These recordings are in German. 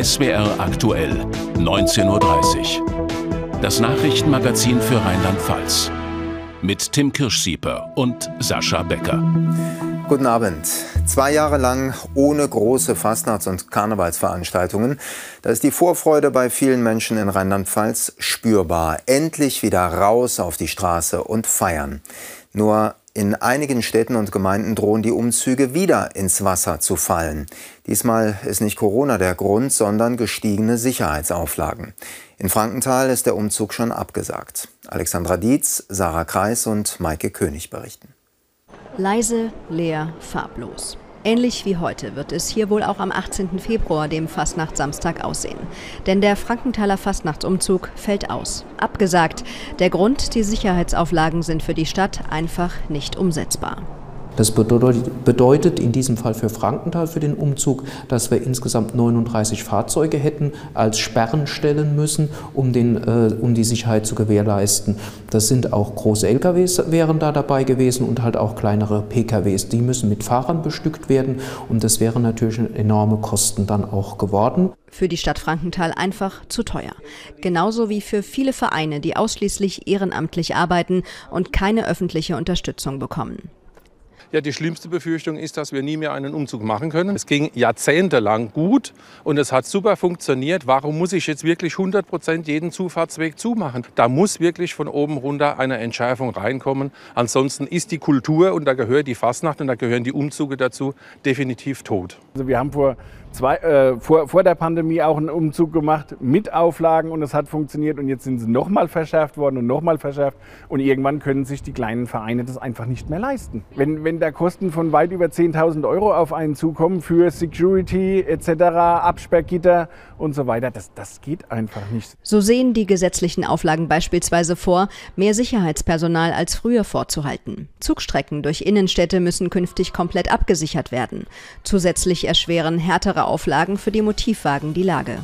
SWR aktuell, 19.30 Uhr. Das Nachrichtenmagazin für Rheinland-Pfalz. Mit Tim Kirschsieper und Sascha Becker. Guten Abend. Zwei Jahre lang ohne große Fastnachts- und Karnevalsveranstaltungen. Da ist die Vorfreude bei vielen Menschen in Rheinland-Pfalz spürbar. Endlich wieder raus auf die Straße und feiern. Nur in einigen Städten und Gemeinden drohen die Umzüge wieder ins Wasser zu fallen. Diesmal ist nicht Corona der Grund, sondern gestiegene Sicherheitsauflagen. In Frankenthal ist der Umzug schon abgesagt. Alexandra Dietz, Sarah Kreis und Maike König berichten. Leise, leer, farblos. Ähnlich wie heute wird es hier wohl auch am 18. Februar, dem Fastnachtssamstag, aussehen. Denn der Frankenthaler Fastnachtsumzug fällt aus. Abgesagt. Der Grund, die Sicherheitsauflagen sind für die Stadt einfach nicht umsetzbar. Das bedeutet in diesem Fall für Frankenthal für den Umzug, dass wir insgesamt 39 Fahrzeuge hätten als Sperren stellen müssen, um, den, äh, um die Sicherheit zu gewährleisten. Das sind auch große LKWs wären da dabei gewesen und halt auch kleinere PKWs. Die müssen mit Fahrern bestückt werden und das wären natürlich enorme Kosten dann auch geworden. Für die Stadt Frankenthal einfach zu teuer. Genauso wie für viele Vereine, die ausschließlich ehrenamtlich arbeiten und keine öffentliche Unterstützung bekommen. Ja, die schlimmste Befürchtung ist, dass wir nie mehr einen Umzug machen können. Es ging jahrzehntelang gut und es hat super funktioniert. Warum muss ich jetzt wirklich 100 Prozent jeden Zufahrtsweg zumachen? Da muss wirklich von oben runter eine Entschärfung reinkommen. Ansonsten ist die Kultur und da gehört die Fastnacht und da gehören die Umzüge dazu definitiv tot. Also wir haben vor zwei, äh, vor, vor der Pandemie auch einen Umzug gemacht mit Auflagen und es hat funktioniert und jetzt sind sie nochmal verschärft worden und nochmal verschärft und irgendwann können sich die kleinen Vereine das einfach nicht mehr leisten. Wenn, wenn da Kosten von weit über 10.000 Euro auf einen zukommen für Security etc., Absperrgitter und so weiter, das, das geht einfach nicht. So sehen die gesetzlichen Auflagen beispielsweise vor, mehr Sicherheitspersonal als früher vorzuhalten. Zugstrecken durch Innenstädte müssen künftig komplett abgesichert werden. Zusätzlich erschweren härtere weitere Auflagen für die Motivwagen die Lage.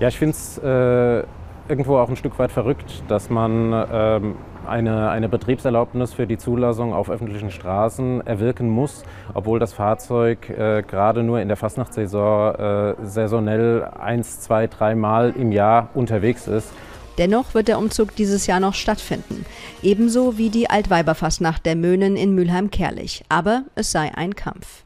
Ja, ich finde es äh, irgendwo auch ein Stück weit verrückt, dass man ähm, eine, eine Betriebserlaubnis für die Zulassung auf öffentlichen Straßen erwirken muss, obwohl das Fahrzeug äh, gerade nur in der Fastnachtssaison äh, saisonell eins, zwei, dreimal im Jahr unterwegs ist. Dennoch wird der Umzug dieses Jahr noch stattfinden. Ebenso wie die Altweiberfastnacht der Möhnen in Mülheim-Kerlich. Aber es sei ein Kampf.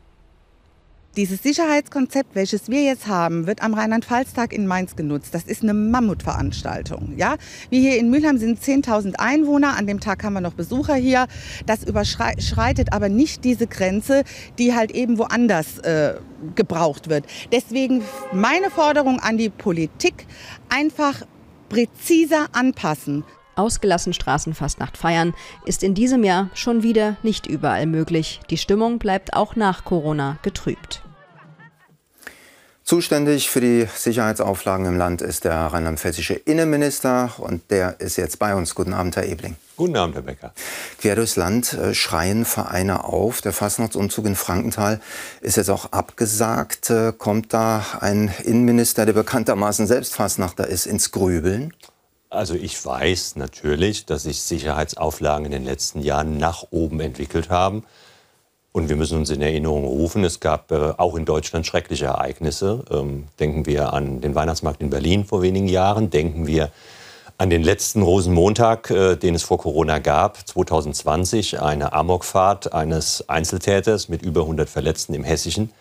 Dieses Sicherheitskonzept, welches wir jetzt haben, wird am Rheinland-Pfalz-Tag in Mainz genutzt. Das ist eine Mammutveranstaltung. Ja? Wir hier in Mülheim sind 10.000 Einwohner. An dem Tag haben wir noch Besucher hier. Das überschreitet aber nicht diese Grenze, die halt eben woanders äh, gebraucht wird. Deswegen meine Forderung an die Politik, einfach präziser anpassen. Ausgelassen Straßenfastnacht feiern ist in diesem Jahr schon wieder nicht überall möglich. Die Stimmung bleibt auch nach Corona getrübt. Zuständig für die Sicherheitsauflagen im Land ist der rheinland-pfälzische Innenminister und der ist jetzt bei uns. Guten Abend, Herr Ebling. Guten Abend, Herr Becker. Quer durchs Land äh, schreien Vereine auf. Der Fastnachtsumzug in Frankenthal ist jetzt auch abgesagt. Äh, kommt da ein Innenminister, der bekanntermaßen selbst Fastnachter ist, ins Grübeln? Also ich weiß natürlich, dass sich Sicherheitsauflagen in den letzten Jahren nach oben entwickelt haben. Und wir müssen uns in Erinnerung rufen, es gab äh, auch in Deutschland schreckliche Ereignisse. Ähm, denken wir an den Weihnachtsmarkt in Berlin vor wenigen Jahren. Denken wir an den letzten Rosenmontag, äh, den es vor Corona gab, 2020, eine Amokfahrt eines Einzeltäters mit über 100 Verletzten im Hessischen.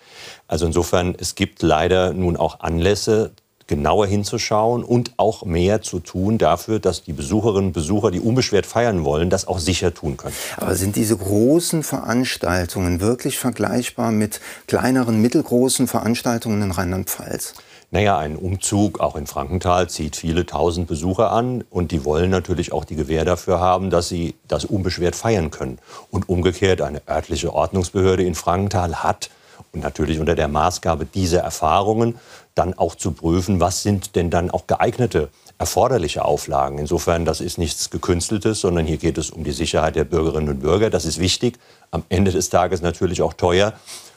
Also insofern, es gibt leider nun auch Anlässe, genauer hinzuschauen und auch mehr zu tun dafür, dass die Besucherinnen und Besucher, die unbeschwert feiern wollen, das auch sicher tun können. Aber sind diese großen Veranstaltungen wirklich vergleichbar mit kleineren, mittelgroßen Veranstaltungen in Rheinland-Pfalz? Naja, ein Umzug auch in Frankenthal zieht viele tausend Besucher an und die wollen natürlich auch die Gewähr dafür haben, dass sie das unbeschwert feiern können. Und umgekehrt, eine örtliche Ordnungsbehörde in Frankenthal hat und natürlich unter der Maßgabe dieser Erfahrungen dann auch zu prüfen, was sind denn dann auch geeignete erforderliche Auflagen. Insofern, das ist nichts Gekünsteltes, sondern hier geht es um die Sicherheit der Bürgerinnen und Bürger. Das ist wichtig. Am Ende des Tages natürlich auch teuer.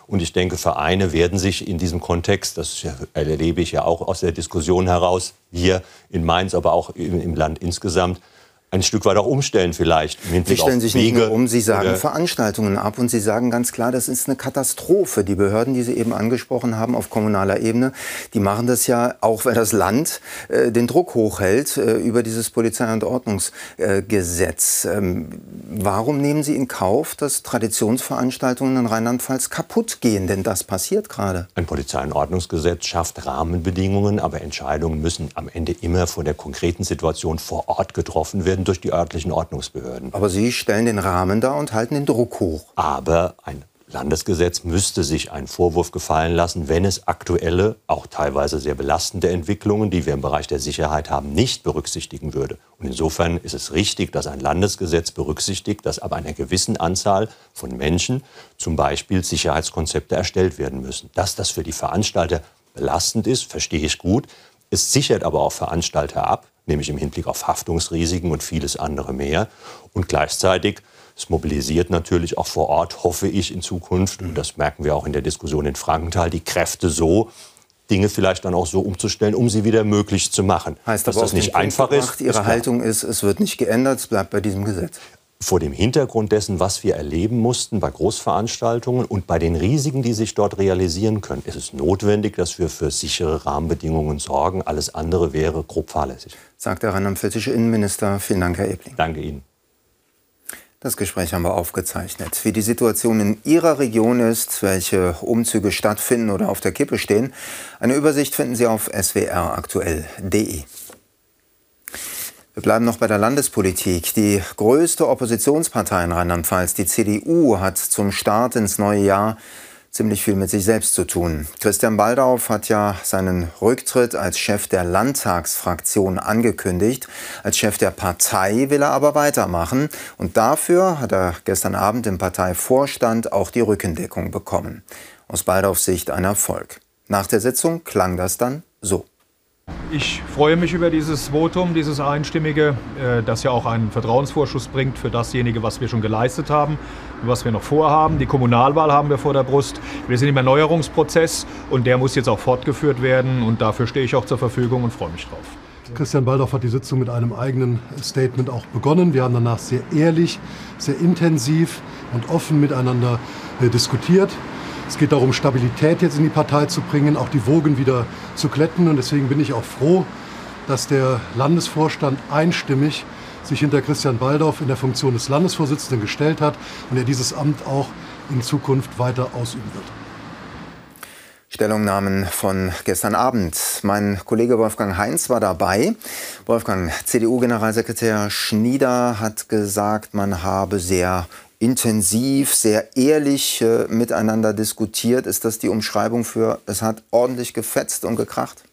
Und ich denke, Vereine werden sich in diesem Kontext, das erlebe ich ja auch aus der Diskussion heraus, hier in Mainz, aber auch im Land insgesamt, ein Stück weit auch umstellen vielleicht. Sie stellen sich Wege nicht nur um, Sie sagen Veranstaltungen ab und Sie sagen ganz klar, das ist eine Katastrophe. Die Behörden, die Sie eben angesprochen haben auf kommunaler Ebene, die machen das ja auch, weil das Land äh, den Druck hochhält äh, über dieses Polizei- und Ordnungsgesetz. Äh, ähm, warum nehmen Sie in Kauf, dass Traditionsveranstaltungen in Rheinland-Pfalz kaputt gehen? Denn das passiert gerade. Ein Polizei- und Ordnungsgesetz schafft Rahmenbedingungen, aber Entscheidungen müssen am Ende immer vor der konkreten Situation vor Ort getroffen werden werden durch die örtlichen Ordnungsbehörden. Aber Sie stellen den Rahmen dar und halten den Druck hoch. Aber ein Landesgesetz müsste sich einen Vorwurf gefallen lassen, wenn es aktuelle, auch teilweise sehr belastende Entwicklungen, die wir im Bereich der Sicherheit haben, nicht berücksichtigen würde. Und insofern ist es richtig, dass ein Landesgesetz berücksichtigt, dass ab einer gewissen Anzahl von Menschen zum Beispiel Sicherheitskonzepte erstellt werden müssen. Dass das für die Veranstalter belastend ist, verstehe ich gut. Es sichert aber auch Veranstalter ab, nämlich im Hinblick auf Haftungsrisiken und vieles andere mehr. Und gleichzeitig es mobilisiert natürlich auch vor Ort, hoffe ich in Zukunft, und das merken wir auch in der Diskussion in Frankenthal, die Kräfte so, Dinge vielleicht dann auch so umzustellen, um sie wieder möglich zu machen. Heißt Dass aber das nicht einfach ist. Ihre Haltung ist, es wird nicht geändert, es bleibt bei diesem Gesetz vor dem Hintergrund dessen, was wir erleben mussten bei Großveranstaltungen und bei den Risiken, die sich dort realisieren können, ist es notwendig, dass wir für sichere Rahmenbedingungen sorgen. Alles andere wäre grob fahrlässig. Sagt der rheinland-pfälzische Innenminister. Vielen Dank, Herr Ebling. Danke Ihnen. Das Gespräch haben wir aufgezeichnet. Wie die Situation in Ihrer Region ist, welche Umzüge stattfinden oder auf der Kippe stehen, eine Übersicht finden Sie auf swraktuell.de. Wir bleiben noch bei der Landespolitik. Die größte Oppositionspartei in Rheinland-Pfalz, die CDU, hat zum Start ins neue Jahr ziemlich viel mit sich selbst zu tun. Christian Baldauf hat ja seinen Rücktritt als Chef der Landtagsfraktion angekündigt. Als Chef der Partei will er aber weitermachen. Und dafür hat er gestern Abend im Parteivorstand auch die Rückendeckung bekommen. Aus Baldaufs Sicht ein Erfolg. Nach der Sitzung klang das dann so. Ich freue mich über dieses Votum, dieses einstimmige, äh, das ja auch einen Vertrauensvorschuss bringt für dasjenige, was wir schon geleistet haben und was wir noch vorhaben. Die Kommunalwahl haben wir vor der Brust. Wir sind im Erneuerungsprozess und der muss jetzt auch fortgeführt werden und dafür stehe ich auch zur Verfügung und freue mich drauf. Christian Baldorf hat die Sitzung mit einem eigenen Statement auch begonnen. Wir haben danach sehr ehrlich, sehr intensiv und offen miteinander äh, diskutiert. Es geht darum, Stabilität jetzt in die Partei zu bringen, auch die Wogen wieder zu kletten. Und deswegen bin ich auch froh, dass der Landesvorstand einstimmig sich hinter Christian Baldorf in der Funktion des Landesvorsitzenden gestellt hat und er dieses Amt auch in Zukunft weiter ausüben wird. Stellungnahmen von gestern Abend. Mein Kollege Wolfgang Heinz war dabei. Wolfgang, CDU-Generalsekretär Schnieder hat gesagt, man habe sehr intensiv, sehr ehrlich äh, miteinander diskutiert. Ist das die Umschreibung für, es hat ordentlich gefetzt und gekracht?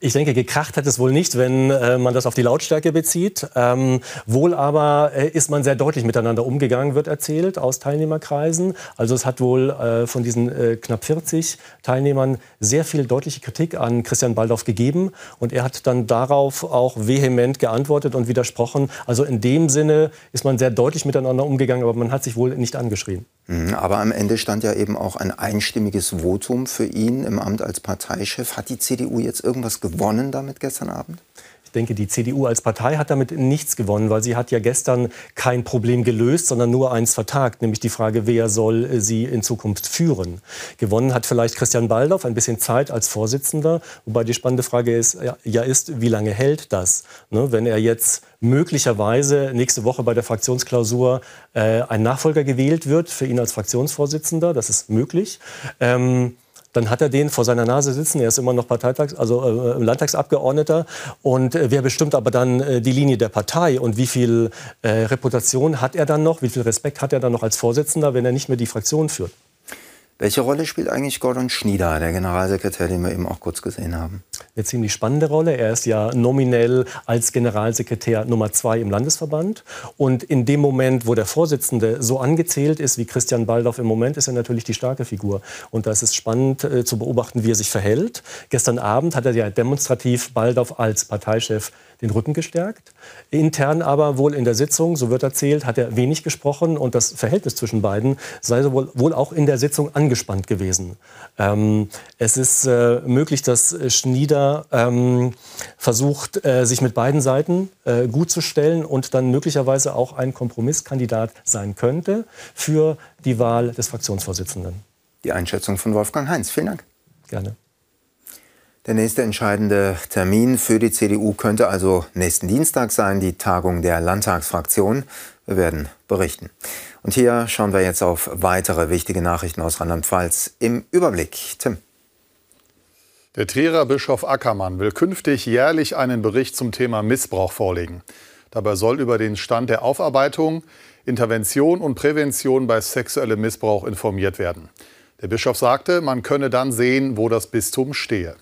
Ich denke, gekracht hat es wohl nicht, wenn äh, man das auf die Lautstärke bezieht. Ähm, wohl aber äh, ist man sehr deutlich miteinander umgegangen, wird erzählt aus Teilnehmerkreisen. Also es hat wohl äh, von diesen äh, knapp 40 Teilnehmern sehr viel deutliche Kritik an Christian Baldorf gegeben. Und er hat dann darauf auch vehement geantwortet und widersprochen. Also in dem Sinne ist man sehr deutlich miteinander umgegangen, aber man hat sich wohl nicht angeschrien. Mhm, aber am Ende stand ja eben auch ein einstimmiges Votum für ihn im Amt als Parteichef. Hat die CDU jetzt irgendwas gewonnen damit gestern Abend? Ich denke, die CDU als Partei hat damit nichts gewonnen, weil sie hat ja gestern kein Problem gelöst, sondern nur eins vertagt, nämlich die Frage, wer soll sie in Zukunft führen. Gewonnen hat vielleicht Christian Baldorf ein bisschen Zeit als Vorsitzender, wobei die spannende Frage ist, ja, ist, wie lange hält das? Ne, wenn er jetzt möglicherweise nächste Woche bei der Fraktionsklausur äh, ein Nachfolger gewählt wird für ihn als Fraktionsvorsitzender, das ist möglich. Ähm, dann hat er den vor seiner Nase sitzen. Er ist immer noch Parteitags-, also äh, Landtagsabgeordneter. Und äh, wer bestimmt aber dann äh, die Linie der Partei und wie viel äh, Reputation hat er dann noch, wie viel Respekt hat er dann noch als Vorsitzender, wenn er nicht mehr die Fraktion führt? Welche Rolle spielt eigentlich Gordon Schnieder, der Generalsekretär, den wir eben auch kurz gesehen haben? Eine ziemlich spannende Rolle. Er ist ja nominell als Generalsekretär Nummer zwei im Landesverband. Und in dem Moment, wo der Vorsitzende so angezählt ist wie Christian Baldorf im Moment, ist er natürlich die starke Figur. Und da ist es spannend äh, zu beobachten, wie er sich verhält. Gestern Abend hat er ja demonstrativ Baldorf als Parteichef den Rücken gestärkt. Intern aber wohl in der Sitzung, so wird erzählt, hat er wenig gesprochen und das Verhältnis zwischen beiden sei wohl, wohl auch in der Sitzung angespannt gewesen. Ähm, es ist äh, möglich, dass Schnieder ähm, versucht, äh, sich mit beiden Seiten äh, gut zu stellen und dann möglicherweise auch ein Kompromisskandidat sein könnte für die Wahl des Fraktionsvorsitzenden. Die Einschätzung von Wolfgang Heinz. Vielen Dank. Gerne. Der nächste entscheidende Termin für die CDU könnte also nächsten Dienstag sein, die Tagung der Landtagsfraktion. Wir werden berichten. Und hier schauen wir jetzt auf weitere wichtige Nachrichten aus Rheinland-Pfalz im Überblick. Tim. Der Trierer Bischof Ackermann will künftig jährlich einen Bericht zum Thema Missbrauch vorlegen. Dabei soll über den Stand der Aufarbeitung, Intervention und Prävention bei sexuellem Missbrauch informiert werden. Der Bischof sagte, man könne dann sehen, wo das Bistum stehe.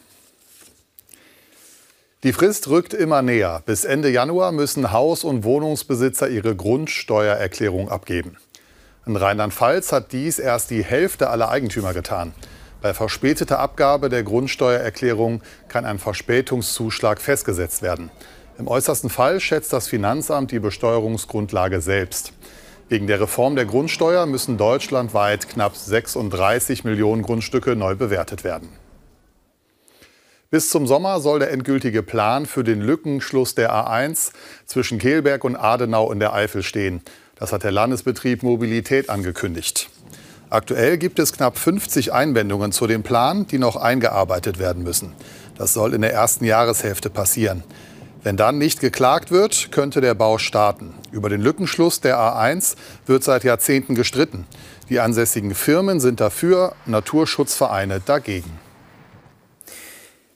Die Frist rückt immer näher. Bis Ende Januar müssen Haus- und Wohnungsbesitzer ihre Grundsteuererklärung abgeben. In Rheinland-Pfalz hat dies erst die Hälfte aller Eigentümer getan. Bei verspäteter Abgabe der Grundsteuererklärung kann ein Verspätungszuschlag festgesetzt werden. Im äußersten Fall schätzt das Finanzamt die Besteuerungsgrundlage selbst. Wegen der Reform der Grundsteuer müssen deutschlandweit knapp 36 Millionen Grundstücke neu bewertet werden. Bis zum Sommer soll der endgültige Plan für den Lückenschluss der A1 zwischen Kehlberg und Adenau in der Eifel stehen. Das hat der Landesbetrieb Mobilität angekündigt. Aktuell gibt es knapp 50 Einwendungen zu dem Plan, die noch eingearbeitet werden müssen. Das soll in der ersten Jahreshälfte passieren. Wenn dann nicht geklagt wird, könnte der Bau starten. Über den Lückenschluss der A1 wird seit Jahrzehnten gestritten. Die ansässigen Firmen sind dafür, Naturschutzvereine dagegen.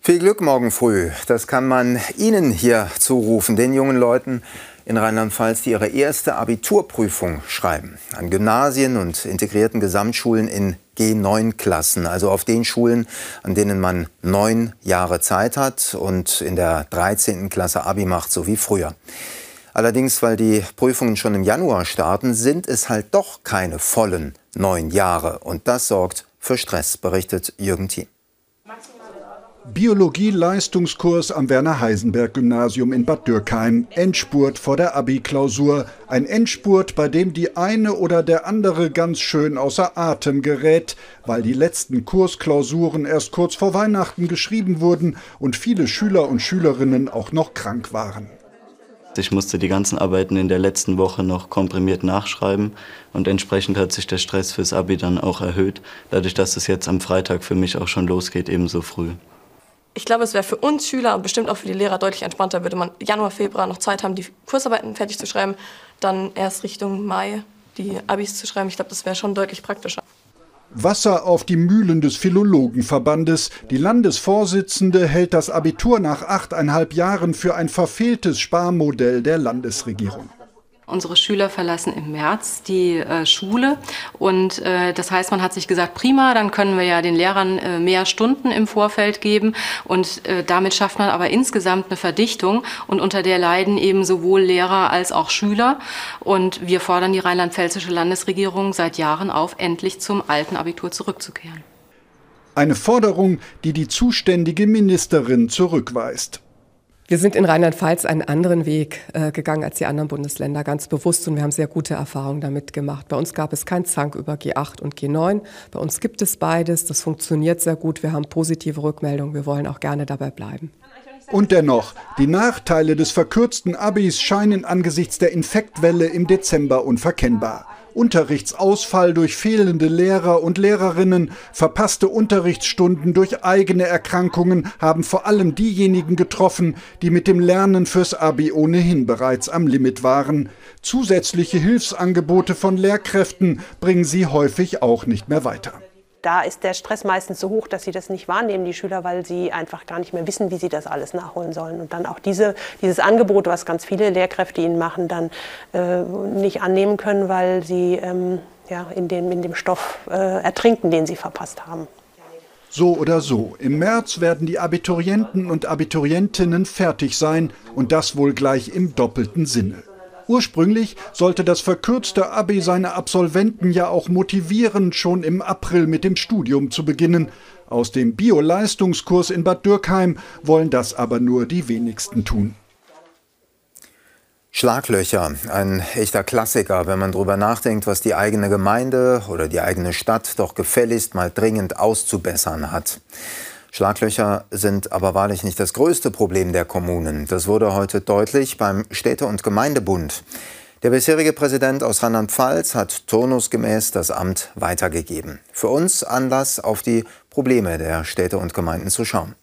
Viel Glück morgen früh. Das kann man Ihnen hier zurufen, den jungen Leuten in Rheinland-Pfalz, die ihre erste Abiturprüfung schreiben. An Gymnasien und integrierten Gesamtschulen in G9-Klassen, also auf den Schulen, an denen man neun Jahre Zeit hat und in der 13. Klasse Abi macht, so wie früher. Allerdings, weil die Prüfungen schon im Januar starten, sind es halt doch keine vollen neun Jahre. Und das sorgt für Stress, berichtet Jürgen Thiem. Biologie-Leistungskurs am Werner-Heisenberg-Gymnasium in Bad Dürkheim. Endspurt vor der Abi-Klausur. Ein Endspurt, bei dem die eine oder der andere ganz schön außer Atem gerät, weil die letzten Kursklausuren erst kurz vor Weihnachten geschrieben wurden und viele Schüler und Schülerinnen auch noch krank waren. Ich musste die ganzen Arbeiten in der letzten Woche noch komprimiert nachschreiben und entsprechend hat sich der Stress fürs Abi dann auch erhöht, dadurch, dass es jetzt am Freitag für mich auch schon losgeht, ebenso früh. Ich glaube, es wäre für uns Schüler und bestimmt auch für die Lehrer deutlich entspannter, würde man Januar, Februar noch Zeit haben, die Kursarbeiten fertig zu schreiben, dann erst Richtung Mai die Abis zu schreiben. Ich glaube, das wäre schon deutlich praktischer. Wasser auf die Mühlen des Philologenverbandes. Die Landesvorsitzende hält das Abitur nach achteinhalb Jahren für ein verfehltes Sparmodell der Landesregierung. Unsere Schüler verlassen im März die äh, Schule und äh, das heißt, man hat sich gesagt, prima, dann können wir ja den Lehrern äh, mehr Stunden im Vorfeld geben und äh, damit schafft man aber insgesamt eine Verdichtung und unter der leiden eben sowohl Lehrer als auch Schüler und wir fordern die rheinland-pfälzische Landesregierung seit Jahren auf, endlich zum alten Abitur zurückzukehren. Eine Forderung, die die zuständige Ministerin zurückweist. Wir sind in Rheinland-Pfalz einen anderen Weg äh, gegangen als die anderen Bundesländer, ganz bewusst. Und wir haben sehr gute Erfahrungen damit gemacht. Bei uns gab es kein Zank über G8 und G9. Bei uns gibt es beides. Das funktioniert sehr gut. Wir haben positive Rückmeldungen. Wir wollen auch gerne dabei bleiben. Und dennoch, die Nachteile des verkürzten Abis scheinen angesichts der Infektwelle im Dezember unverkennbar. Unterrichtsausfall durch fehlende Lehrer und Lehrerinnen, verpasste Unterrichtsstunden durch eigene Erkrankungen haben vor allem diejenigen getroffen, die mit dem Lernen fürs Abi ohnehin bereits am Limit waren. Zusätzliche Hilfsangebote von Lehrkräften bringen sie häufig auch nicht mehr weiter da ist der Stress meistens so hoch, dass sie das nicht wahrnehmen, die Schüler, weil sie einfach gar nicht mehr wissen, wie sie das alles nachholen sollen. Und dann auch diese, dieses Angebot, was ganz viele Lehrkräfte ihnen machen, dann äh, nicht annehmen können, weil sie ähm, ja, in, dem, in dem Stoff äh, ertrinken, den sie verpasst haben. So oder so, im März werden die Abiturienten und Abiturientinnen fertig sein und das wohl gleich im doppelten Sinne. Ursprünglich sollte das verkürzte Abi seine Absolventen ja auch motivieren, schon im April mit dem Studium zu beginnen. Aus dem Bio-Leistungskurs in Bad Dürkheim wollen das aber nur die wenigsten tun. Schlaglöcher, ein echter Klassiker, wenn man darüber nachdenkt, was die eigene Gemeinde oder die eigene Stadt doch gefälligst mal dringend auszubessern hat. Schlaglöcher sind aber wahrlich nicht das größte Problem der Kommunen. Das wurde heute deutlich beim Städte- und Gemeindebund. Der bisherige Präsident aus Rheinland-Pfalz hat turnusgemäß das Amt weitergegeben. Für uns Anlass, auf die Probleme der Städte und Gemeinden zu schauen.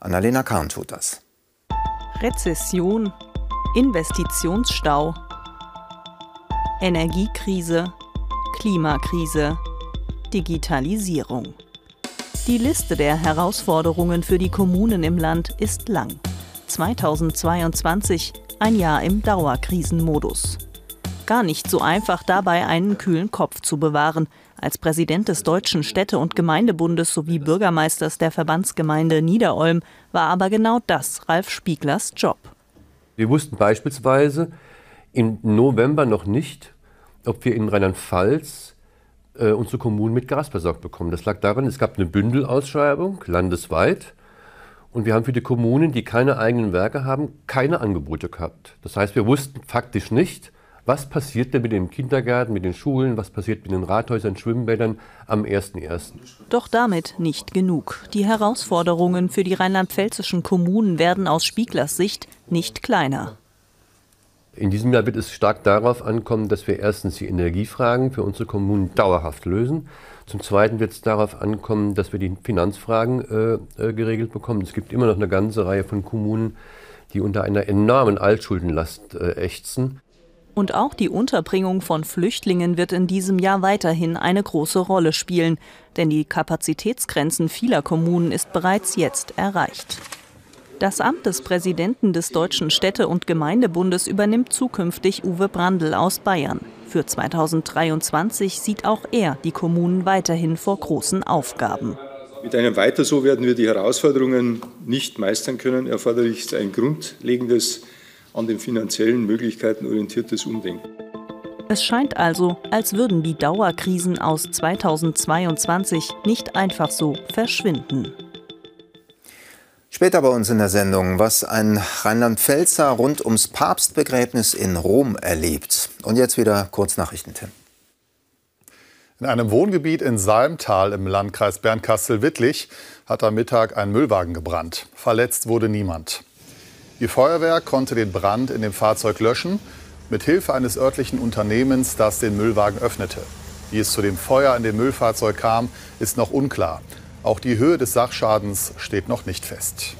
Annalena Kahn tut das. Rezession, Investitionsstau, Energiekrise, Klimakrise, Digitalisierung. Die Liste der Herausforderungen für die Kommunen im Land ist lang. 2022 ein Jahr im Dauerkrisenmodus. Gar nicht so einfach dabei einen kühlen Kopf zu bewahren. Als Präsident des Deutschen Städte- und Gemeindebundes sowie Bürgermeisters der Verbandsgemeinde Niederolm war aber genau das Ralf Spieglers Job. Wir wussten beispielsweise im November noch nicht, ob wir in Rheinland-Pfalz äh, unsere Kommunen mit Gas versorgt bekommen. Das lag daran, es gab eine Bündelausschreibung landesweit und wir haben für die Kommunen, die keine eigenen Werke haben, keine Angebote gehabt. Das heißt, wir wussten faktisch nicht, was passiert denn mit dem Kindergarten, mit den Schulen, was passiert mit den Rathäusern, Schwimmbädern am 1.1. Doch damit nicht genug. Die Herausforderungen für die rheinland-pfälzischen Kommunen werden aus Spieglers Sicht nicht kleiner. In diesem Jahr wird es stark darauf ankommen, dass wir erstens die Energiefragen für unsere Kommunen dauerhaft lösen. Zum Zweiten wird es darauf ankommen, dass wir die Finanzfragen äh, äh, geregelt bekommen. Es gibt immer noch eine ganze Reihe von Kommunen, die unter einer enormen Altschuldenlast äh, ächzen. Und auch die Unterbringung von Flüchtlingen wird in diesem Jahr weiterhin eine große Rolle spielen, denn die Kapazitätsgrenzen vieler Kommunen ist bereits jetzt erreicht. Das Amt des Präsidenten des Deutschen Städte- und Gemeindebundes übernimmt zukünftig Uwe Brandl aus Bayern. Für 2023 sieht auch er die Kommunen weiterhin vor großen Aufgaben. Mit einem Weiter so werden wir die Herausforderungen nicht meistern können. Erforderlich ist ein grundlegendes an den finanziellen Möglichkeiten orientiertes Umdenken. Es scheint also, als würden die Dauerkrisen aus 2022 nicht einfach so verschwinden. Später bei uns in der Sendung, was ein Rheinland-Pfälzer rund ums Papstbegräbnis in Rom erlebt. Und jetzt wieder Kurznachrichten, Tim. In einem Wohngebiet in Salmtal im Landkreis Bernkastel-Wittlich hat am Mittag ein Müllwagen gebrannt. Verletzt wurde niemand. Die Feuerwehr konnte den Brand in dem Fahrzeug löschen, mit Hilfe eines örtlichen Unternehmens, das den Müllwagen öffnete. Wie es zu dem Feuer in dem Müllfahrzeug kam, ist noch unklar. Auch die Höhe des Sachschadens steht noch nicht fest.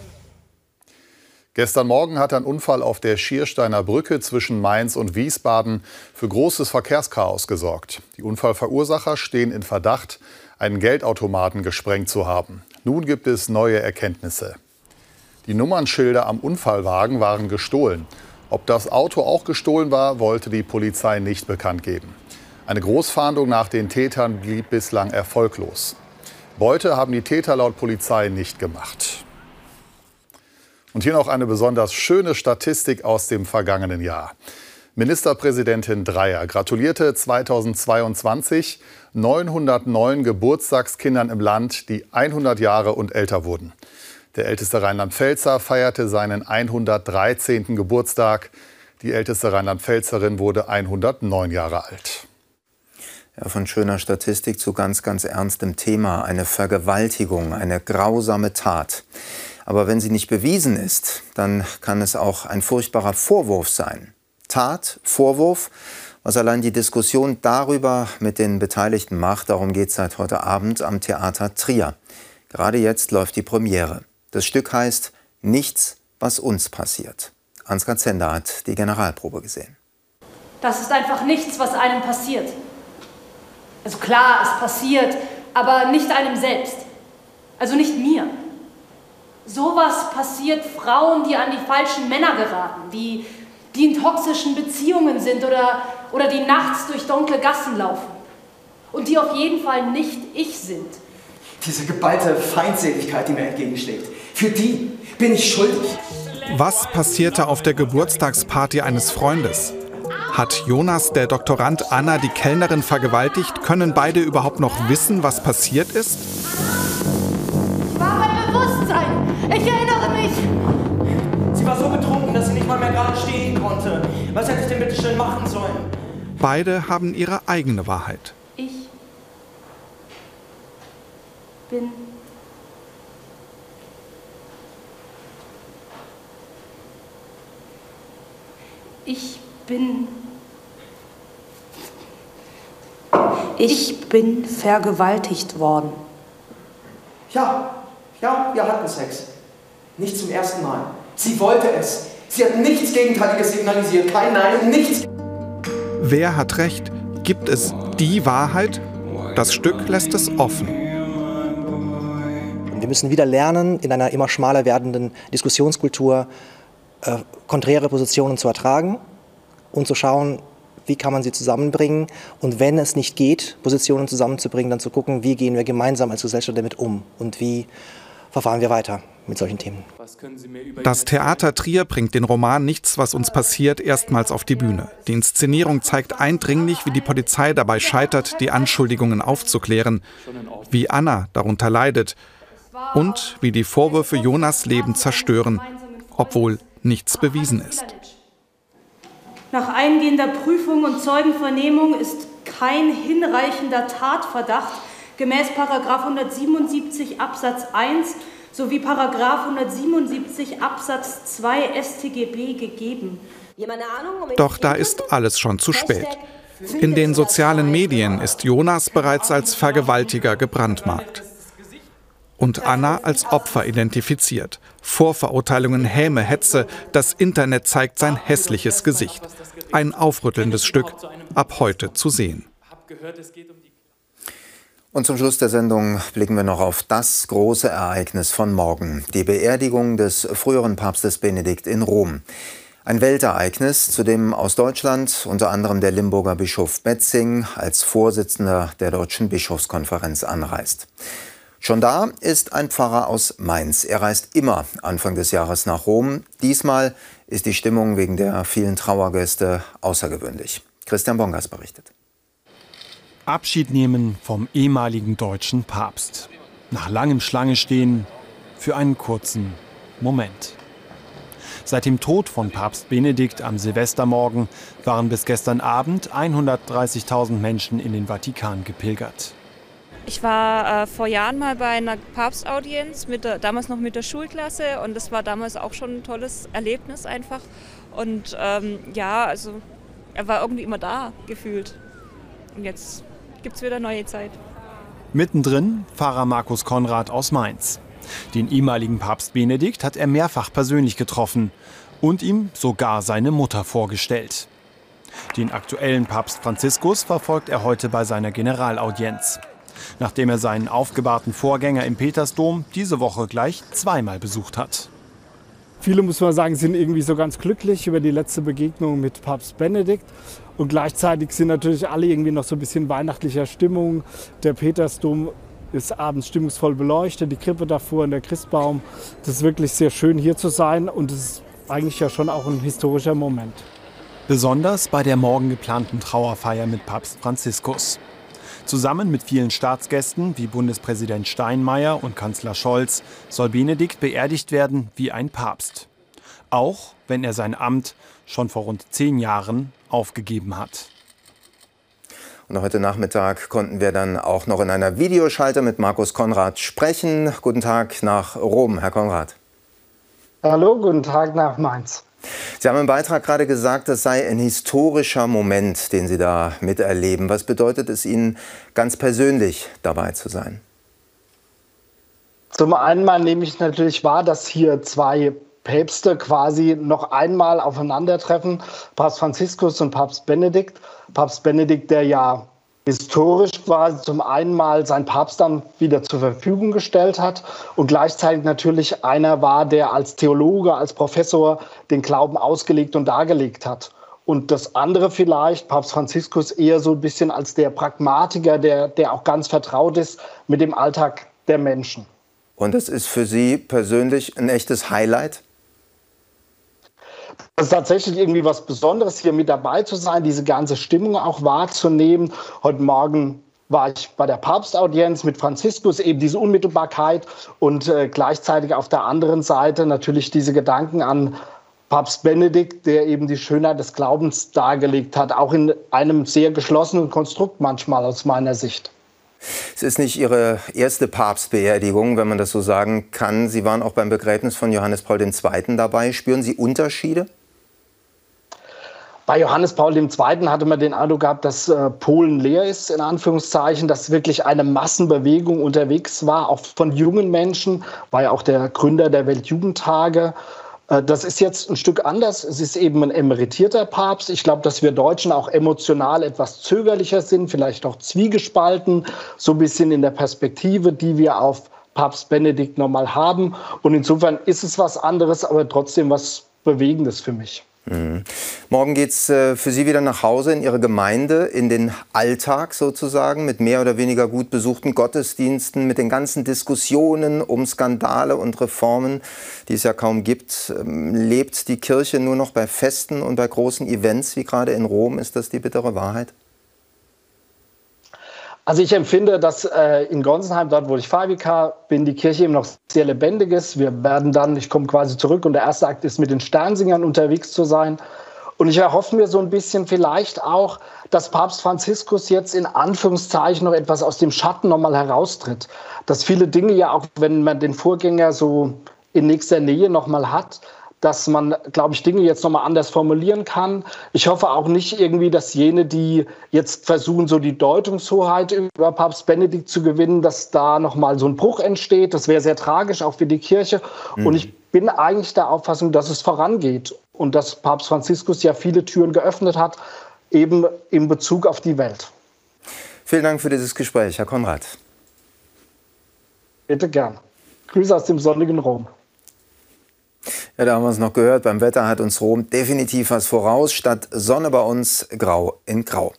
Gestern Morgen hat ein Unfall auf der Schiersteiner Brücke zwischen Mainz und Wiesbaden für großes Verkehrschaos gesorgt. Die Unfallverursacher stehen in Verdacht, einen Geldautomaten gesprengt zu haben. Nun gibt es neue Erkenntnisse. Die Nummernschilder am Unfallwagen waren gestohlen. Ob das Auto auch gestohlen war, wollte die Polizei nicht bekannt geben. Eine Großfahndung nach den Tätern blieb bislang erfolglos. Beute haben die Täter laut Polizei nicht gemacht. Und hier noch eine besonders schöne Statistik aus dem vergangenen Jahr. Ministerpräsidentin Dreyer gratulierte 2022 909 Geburtstagskindern im Land, die 100 Jahre und älter wurden. Der älteste Rheinland-Pfälzer feierte seinen 113. Geburtstag. Die älteste Rheinland-Pfälzerin wurde 109 Jahre alt. Von schöner Statistik zu ganz, ganz ernstem Thema. Eine Vergewaltigung, eine grausame Tat. Aber wenn sie nicht bewiesen ist, dann kann es auch ein furchtbarer Vorwurf sein. Tat, Vorwurf, was allein die Diskussion darüber mit den Beteiligten macht, darum geht es seit heute Abend am Theater Trier. Gerade jetzt läuft die Premiere. Das Stück heißt Nichts, was uns passiert. Ansgar Zender hat die Generalprobe gesehen. Das ist einfach nichts, was einem passiert. Also klar, es passiert, aber nicht einem selbst. Also nicht mir. Sowas passiert Frauen, die an die falschen Männer geraten, die, die in toxischen Beziehungen sind oder, oder die nachts durch dunkle Gassen laufen. Und die auf jeden Fall nicht ich sind. Diese geballte Feindseligkeit, die mir entgegenschlägt, für die bin ich schuldig. Was passierte auf der Geburtstagsparty eines Freundes? Hat Jonas, der Doktorand Anna, die Kellnerin vergewaltigt? Können beide überhaupt noch wissen, was passiert ist? Ich war bei Bewusstsein. Ich erinnere mich. Sie war so betrunken, dass sie nicht mal mehr gerade stehen konnte. Was hätte ich denn bitte schön machen sollen? Beide haben ihre eigene Wahrheit. Ich bin Ich bin. Ich bin vergewaltigt worden. Ja, ja, wir hatten Sex. Nicht zum ersten Mal. Sie wollte es. Sie hat nichts Gegenteiliges signalisiert. Kein Nein, nichts. Wer hat recht? Gibt es die Wahrheit? Das Stück lässt es offen. Wir müssen wieder lernen, in einer immer schmaler werdenden Diskussionskultur äh, konträre Positionen zu ertragen und zu schauen, wie kann man sie zusammenbringen und wenn es nicht geht, Positionen zusammenzubringen, dann zu gucken, wie gehen wir gemeinsam als Gesellschaft damit um und wie verfahren wir weiter mit solchen Themen. Das Theater Trier bringt den Roman Nichts, was uns passiert, erstmals auf die Bühne. Die Inszenierung zeigt eindringlich, wie die Polizei dabei scheitert, die Anschuldigungen aufzuklären, wie Anna darunter leidet und wie die Vorwürfe Jonas Leben zerstören, obwohl nichts bewiesen ist. Nach eingehender Prüfung und Zeugenvernehmung ist kein hinreichender Tatverdacht gemäß 177 Absatz 1 sowie 177 Absatz 2 StGB gegeben. Doch da ist alles schon zu spät. In den sozialen Medien ist Jonas bereits als Vergewaltiger gebrandmarkt und Anna als Opfer identifiziert. Vorverurteilungen, Häme, Hetze, das Internet zeigt sein hässliches Gesicht. Ein aufrüttelndes Stück, ab heute zu sehen. Und zum Schluss der Sendung blicken wir noch auf das große Ereignis von morgen, die Beerdigung des früheren Papstes Benedikt in Rom. Ein Weltereignis, zu dem aus Deutschland unter anderem der Limburger Bischof Betzing als Vorsitzender der Deutschen Bischofskonferenz anreist. Schon da ist ein Pfarrer aus Mainz. Er reist immer Anfang des Jahres nach Rom. Diesmal ist die Stimmung wegen der vielen Trauergäste außergewöhnlich. Christian Bongas berichtet. Abschied nehmen vom ehemaligen deutschen Papst. Nach langem Schlange stehen für einen kurzen Moment. Seit dem Tod von Papst Benedikt am Silvestermorgen waren bis gestern Abend 130.000 Menschen in den Vatikan gepilgert. Ich war äh, vor Jahren mal bei einer Papstaudienz, mit der, damals noch mit der Schulklasse und das war damals auch schon ein tolles Erlebnis einfach. Und ähm, ja, also er war irgendwie immer da, gefühlt. Und jetzt gibt es wieder neue Zeit. Mittendrin Pfarrer Markus Konrad aus Mainz. Den ehemaligen Papst Benedikt hat er mehrfach persönlich getroffen und ihm sogar seine Mutter vorgestellt. Den aktuellen Papst Franziskus verfolgt er heute bei seiner Generalaudienz nachdem er seinen aufgebahrten Vorgänger im Petersdom diese Woche gleich zweimal besucht hat. Viele, muss man sagen, sind irgendwie so ganz glücklich über die letzte Begegnung mit Papst Benedikt. Und gleichzeitig sind natürlich alle irgendwie noch so ein bisschen weihnachtlicher Stimmung. Der Petersdom ist abends stimmungsvoll beleuchtet, die Krippe davor und der Christbaum. Das ist wirklich sehr schön hier zu sein und es ist eigentlich ja schon auch ein historischer Moment. Besonders bei der morgen geplanten Trauerfeier mit Papst Franziskus. Zusammen mit vielen Staatsgästen wie Bundespräsident Steinmeier und Kanzler Scholz soll Benedikt beerdigt werden wie ein Papst. Auch wenn er sein Amt schon vor rund zehn Jahren aufgegeben hat. Und heute Nachmittag konnten wir dann auch noch in einer Videoschalte mit Markus Konrad sprechen. Guten Tag nach Rom, Herr Konrad. Hallo, guten Tag nach Mainz. Sie haben im Beitrag gerade gesagt, es sei ein historischer Moment, den Sie da miterleben. Was bedeutet es Ihnen ganz persönlich dabei zu sein? Zum einen mal nehme ich natürlich wahr, dass hier zwei Päpste quasi noch einmal aufeinandertreffen, Papst Franziskus und Papst Benedikt. Papst Benedikt, der ja historisch quasi zum einen mal sein Papstamt wieder zur Verfügung gestellt hat und gleichzeitig natürlich einer war, der als Theologe, als Professor den Glauben ausgelegt und dargelegt hat. Und das andere vielleicht, Papst Franziskus eher so ein bisschen als der Pragmatiker, der, der auch ganz vertraut ist mit dem Alltag der Menschen. Und das ist für Sie persönlich ein echtes Highlight? Es ist tatsächlich irgendwie was Besonderes, hier mit dabei zu sein, diese ganze Stimmung auch wahrzunehmen. Heute Morgen war ich bei der Papstaudienz mit Franziskus, eben diese Unmittelbarkeit und äh, gleichzeitig auf der anderen Seite natürlich diese Gedanken an Papst Benedikt, der eben die Schönheit des Glaubens dargelegt hat, auch in einem sehr geschlossenen Konstrukt manchmal aus meiner Sicht. Es ist nicht Ihre erste Papstbeerdigung, wenn man das so sagen kann. Sie waren auch beim Begräbnis von Johannes Paul II. dabei. Spüren Sie Unterschiede? Bei Johannes Paul II. hatte man den Eindruck gehabt, dass äh, Polen leer ist, in Anführungszeichen, dass wirklich eine Massenbewegung unterwegs war, auch von jungen Menschen, war ja auch der Gründer der Weltjugendtage. Äh, das ist jetzt ein Stück anders. Es ist eben ein emeritierter Papst. Ich glaube, dass wir Deutschen auch emotional etwas zögerlicher sind, vielleicht auch zwiegespalten, so ein bisschen in der Perspektive, die wir auf Papst Benedikt nochmal haben. Und insofern ist es was anderes, aber trotzdem was Bewegendes für mich. Mhm. Morgen geht es äh, für Sie wieder nach Hause in Ihre Gemeinde, in den Alltag sozusagen, mit mehr oder weniger gut besuchten Gottesdiensten, mit den ganzen Diskussionen um Skandale und Reformen, die es ja kaum gibt. Ähm, lebt die Kirche nur noch bei Festen und bei großen Events, wie gerade in Rom? Ist das die bittere Wahrheit? Also ich empfinde, dass äh, in Gonsenheim, dort wo ich Fahrvikar bin, die Kirche eben noch sehr lebendig ist. Wir werden dann, ich komme quasi zurück und der erste Akt ist mit den Sternsingern unterwegs zu sein. Und ich erhoffe mir so ein bisschen vielleicht auch, dass Papst Franziskus jetzt in Anführungszeichen noch etwas aus dem Schatten nochmal heraustritt. Dass viele Dinge ja auch, wenn man den Vorgänger so in nächster Nähe nochmal hat, dass man, glaube ich, Dinge jetzt nochmal anders formulieren kann. Ich hoffe auch nicht irgendwie, dass jene, die jetzt versuchen, so die Deutungshoheit über Papst Benedikt zu gewinnen, dass da nochmal so ein Bruch entsteht. Das wäre sehr tragisch, auch für die Kirche. Mhm. Und ich bin eigentlich der Auffassung, dass es vorangeht und dass Papst Franziskus ja viele Türen geöffnet hat, eben in Bezug auf die Welt. Vielen Dank für dieses Gespräch, Herr Konrad. Bitte gern. Grüße aus dem sonnigen Rom. Ja, da haben wir es noch gehört. Beim Wetter hat uns Rom definitiv was voraus. Statt Sonne bei uns grau in grau.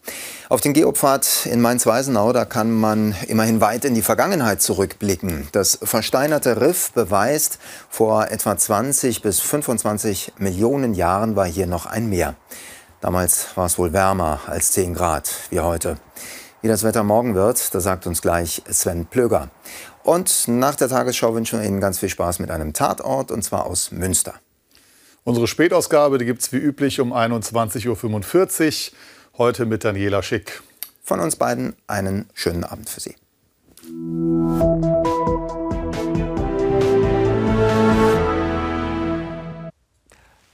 Auf den Geopfad in Mainz-Weisenau, da kann man immerhin weit in die Vergangenheit zurückblicken. Das versteinerte Riff beweist, vor etwa 20 bis 25 Millionen Jahren war hier noch ein Meer. Damals war es wohl wärmer als 10 Grad wie heute. Wie das Wetter morgen wird, das sagt uns gleich Sven Plöger. Und nach der Tagesschau wünschen wir Ihnen ganz viel Spaß mit einem Tatort, und zwar aus Münster. Unsere Spätausgabe gibt es wie üblich um 21.45 Uhr. Heute mit Daniela Schick. Von uns beiden einen schönen Abend für Sie.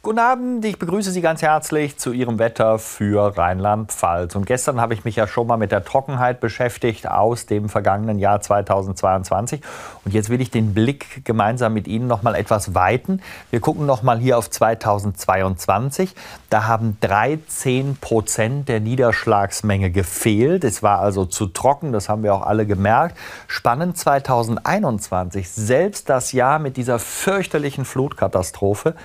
Guten Abend, ich begrüße Sie ganz herzlich zu Ihrem Wetter für Rheinland-Pfalz. Und gestern habe ich mich ja schon mal mit der Trockenheit beschäftigt aus dem vergangenen Jahr 2022. Und jetzt will ich den Blick gemeinsam mit Ihnen noch mal etwas weiten. Wir gucken noch mal hier auf 2022. Da haben 13 Prozent der Niederschlagsmenge gefehlt. Es war also zu trocken, das haben wir auch alle gemerkt. Spannend 2021, selbst das Jahr mit dieser fürchterlichen Flutkatastrophe,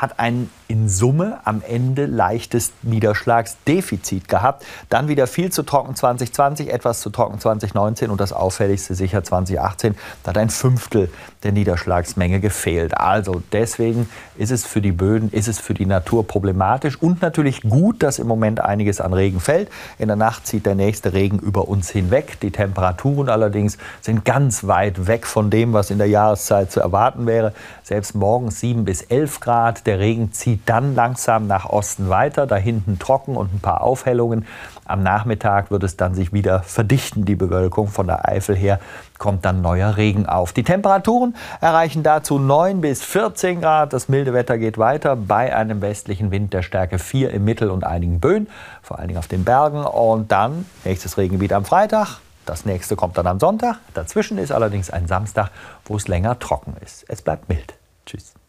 hat ein in Summe am Ende leichtes Niederschlagsdefizit gehabt. Dann wieder viel zu trocken 2020, etwas zu trocken 2019 und das auffälligste sicher 2018. Da hat ein Fünftel der Niederschlagsmenge gefehlt. Also deswegen ist es für die Böden, ist es für die Natur problematisch und natürlich gut, dass im Moment einiges an Regen fällt. In der Nacht zieht der nächste Regen über uns hinweg. Die Temperaturen allerdings sind ganz weit weg von dem, was in der Jahreszeit zu erwarten wäre. Selbst morgens 7 bis 11 Grad. Der Regen zieht zieht dann langsam nach Osten weiter, da hinten trocken und ein paar Aufhellungen. Am Nachmittag wird es dann sich wieder verdichten, die Bewölkung. Von der Eifel her kommt dann neuer Regen auf. Die Temperaturen erreichen dazu 9 bis 14 Grad. Das milde Wetter geht weiter bei einem westlichen Wind der Stärke 4 im Mittel- und einigen Böen, vor allen Dingen auf den Bergen. Und dann nächstes Regengebiet am Freitag. Das nächste kommt dann am Sonntag. Dazwischen ist allerdings ein Samstag, wo es länger trocken ist. Es bleibt mild. Tschüss.